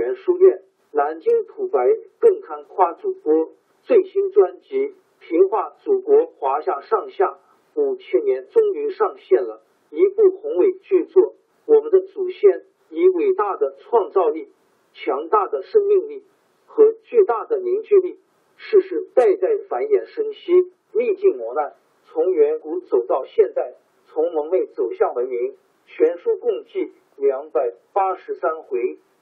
谢谢听众！天津上元书院、南京土白更堪夸主播最新专辑《平化祖国华夏上下五千年》终于上线了，一部宏伟巨作。我们的祖先以伟大的创造力、强大的生命力和巨大的凝聚力，世世代代繁衍生息，历尽磨难，从远古走到现代，从蒙昧走向文明。全书共计。两百八十三回，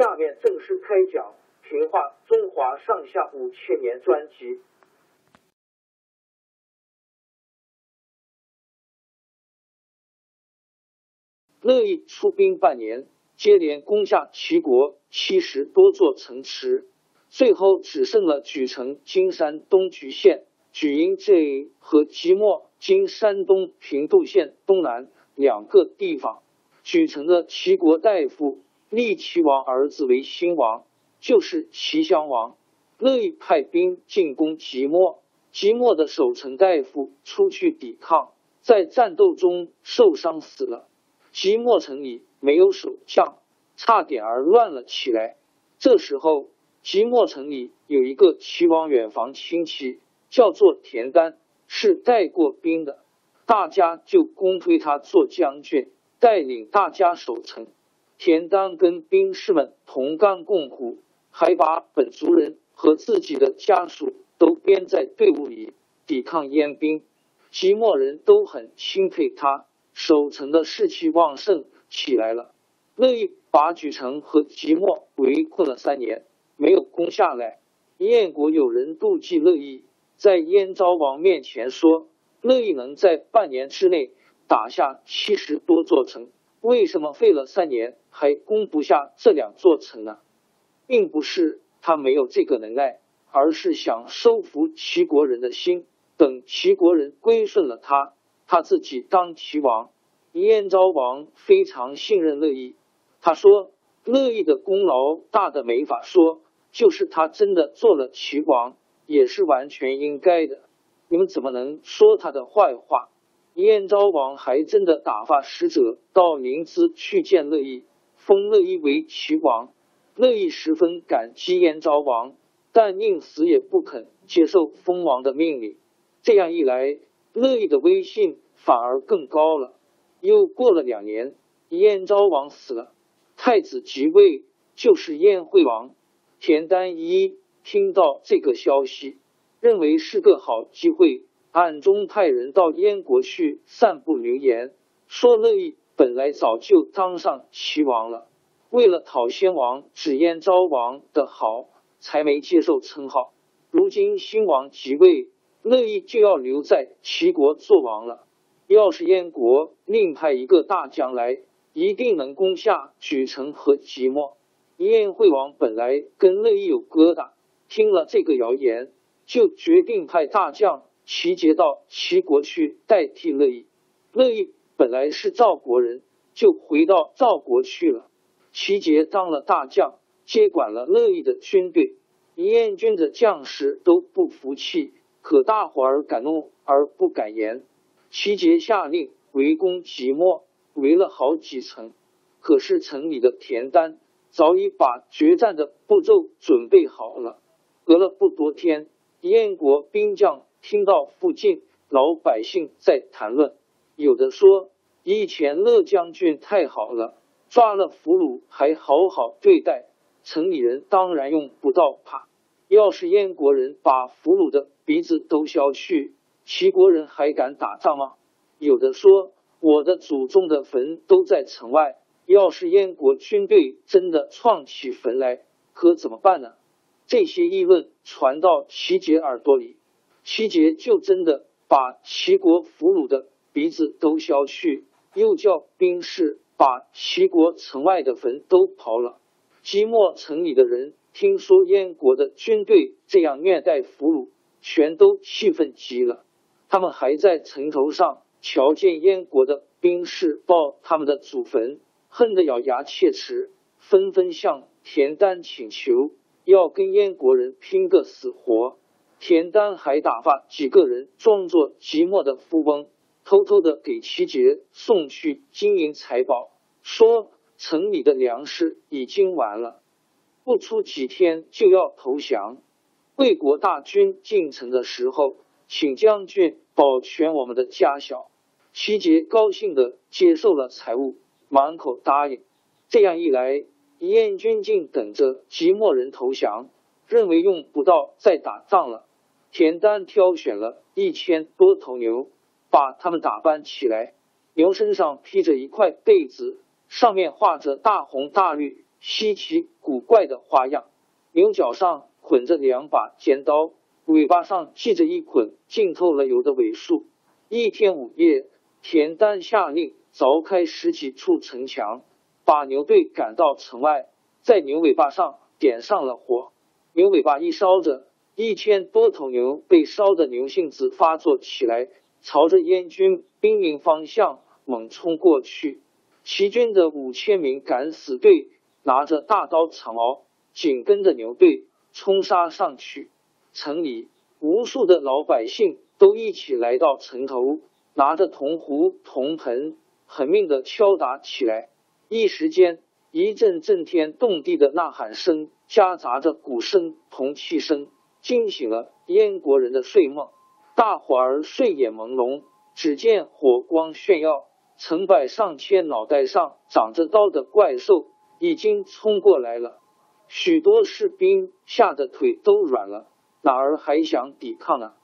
下面正式开讲《评话中华上下五千年》专辑。乐意出兵半年，接连攻下齐国七十多座城池，最后只剩了莒城（今山东莒县）、莒阴这和即墨（今山东平度县东南）两个地方。举城的齐国大夫立齐王儿子为新王，就是齐襄王。乐意派兵进攻即墨，即墨的守城大夫出去抵抗，在战斗中受伤死了。即墨城里没有守将，差点儿乱了起来。这时候，即墨城里有一个齐王远房亲戚，叫做田丹，是带过兵的，大家就公推他做将军。带领大家守城，田丹跟兵士们同甘共苦，还把本族人和自己的家属都编在队伍里抵抗燕兵。即墨人都很钦佩他，守城的士气旺盛起来了。乐意把莒城和即墨围困了三年，没有攻下来。燕国有人妒忌乐意，在燕昭王面前说，乐意能在半年之内。打下七十多座城，为什么费了三年还攻不下这两座城呢？并不是他没有这个能耐，而是想收服齐国人的心。等齐国人归顺了他，他自己当齐王。燕昭王非常信任乐毅，他说乐毅的功劳大的没法说，就是他真的做了齐王，也是完全应该的。你们怎么能说他的坏话？燕昭王还真的打发使者到临淄去见乐毅，封乐毅为齐王。乐毅十分感激燕昭王，但宁死也不肯接受封王的命令。这样一来，乐毅的威信反而更高了。又过了两年，燕昭王死了，太子即位，就是燕惠王。田丹一听到这个消息，认为是个好机会。暗中派人到燕国去散布流言，说乐毅本来早就当上齐王了，为了讨先王指燕昭王的好，才没接受称号。如今新王即位，乐毅就要留在齐国做王了。要是燕国另派一个大将来，一定能攻下莒城和即墨。燕惠王本来跟乐毅有疙瘩，听了这个谣言，就决定派大将。齐节到齐国去代替乐毅，乐毅本来是赵国人，就回到赵国去了。齐节当了大将，接管了乐毅的军队。燕军的将士都不服气，可大伙儿敢怒而不敢言。齐节下令围攻即墨，围了好几层，可是城里的田丹早已把决战的步骤准备好了。隔了不多天，燕国兵将。听到附近老百姓在谈论，有的说以前乐将军太好了，抓了俘虏还好好对待，城里人当然用不到怕。要是燕国人把俘虏的鼻子都削去，齐国人还敢打仗吗？有的说我的祖宗的坟都在城外，要是燕国军队真的创起坟来，可怎么办呢？这些议论传到齐杰耳朵里，齐杰就真的把齐国俘虏的鼻子都削去，又叫兵士把齐国城外的坟都刨了。即墨城里的人。听说燕国的军队这样虐待俘虏，全都气愤极了。他们还在城头上瞧见燕国的兵士抱他们的祖坟，恨得咬牙切齿，纷纷向田丹请求要跟燕国人拼个死活。田丹还打发几个人装作寂寞的富翁，偷偷的给齐杰送去金银财宝，说城里的粮食已经完了。不出几天就要投降。魏国大军进城的时候，请将军保全我们的家小。齐杰高兴的接受了财物，满口答应。这样一来，燕军竟等着即墨人投降，认为用不到再打仗了。田丹挑选了一千多头牛，把它们打扮起来，牛身上披着一块被子，上面画着大红大绿。稀奇古怪的花样，牛角上捆着两把尖刀，尾巴上系着一捆浸透了油的尾束。一天午夜，田丹下令凿开十几处城墙，把牛队赶到城外，在牛尾巴上点上了火。牛尾巴一烧着，一千多头牛被烧的牛性子发作起来，朝着燕军兵营方向猛冲过去。齐军的五千名敢死队。拿着大刀长矛，紧跟着牛队冲杀上去。城里无数的老百姓都一起来到城头，拿着铜壶、铜盆，狠命的敲打起来。一时间，一阵震天动地的呐喊声，夹杂着鼓声、铜器声，惊醒了燕国人的睡梦。大伙儿睡眼朦胧，只见火光炫耀，成百上千脑袋上长着刀的怪兽。已经冲过来了，许多士兵吓得腿都软了，哪儿还想抵抗呢？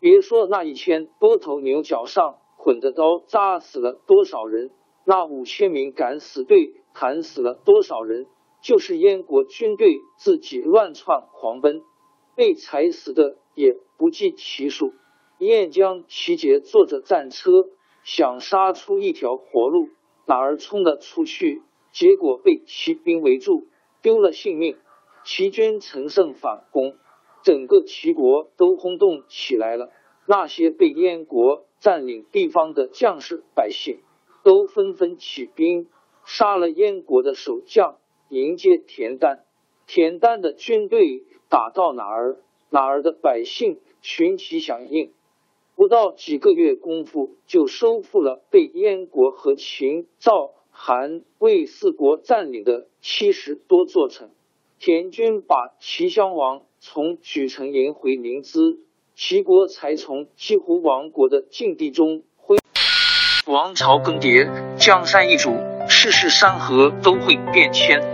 别说那一千多头牛角上捆着刀扎死了多少人，那五千名敢死队砍死了多少人，就是燕国军队自己乱窜狂奔，被踩死的也不计其数。燕将齐杰坐着战车想杀出一条活路，哪儿冲得出去？结果被骑兵围住，丢了性命。齐军乘胜反攻，整个齐国都轰动起来了。那些被燕国占领地方的将士百姓，都纷纷起兵，杀了燕国的守将，迎接田丹。田丹的军队打到哪儿，哪儿的百姓群起响应。不到几个月功夫，就收复了被燕国和秦赵。韩魏四国占领的七十多座城，田军把齐襄王从莒城迎回临淄，齐国才从几乎亡国的境地中恢。王朝更迭，江山易主，世事山河都会变迁。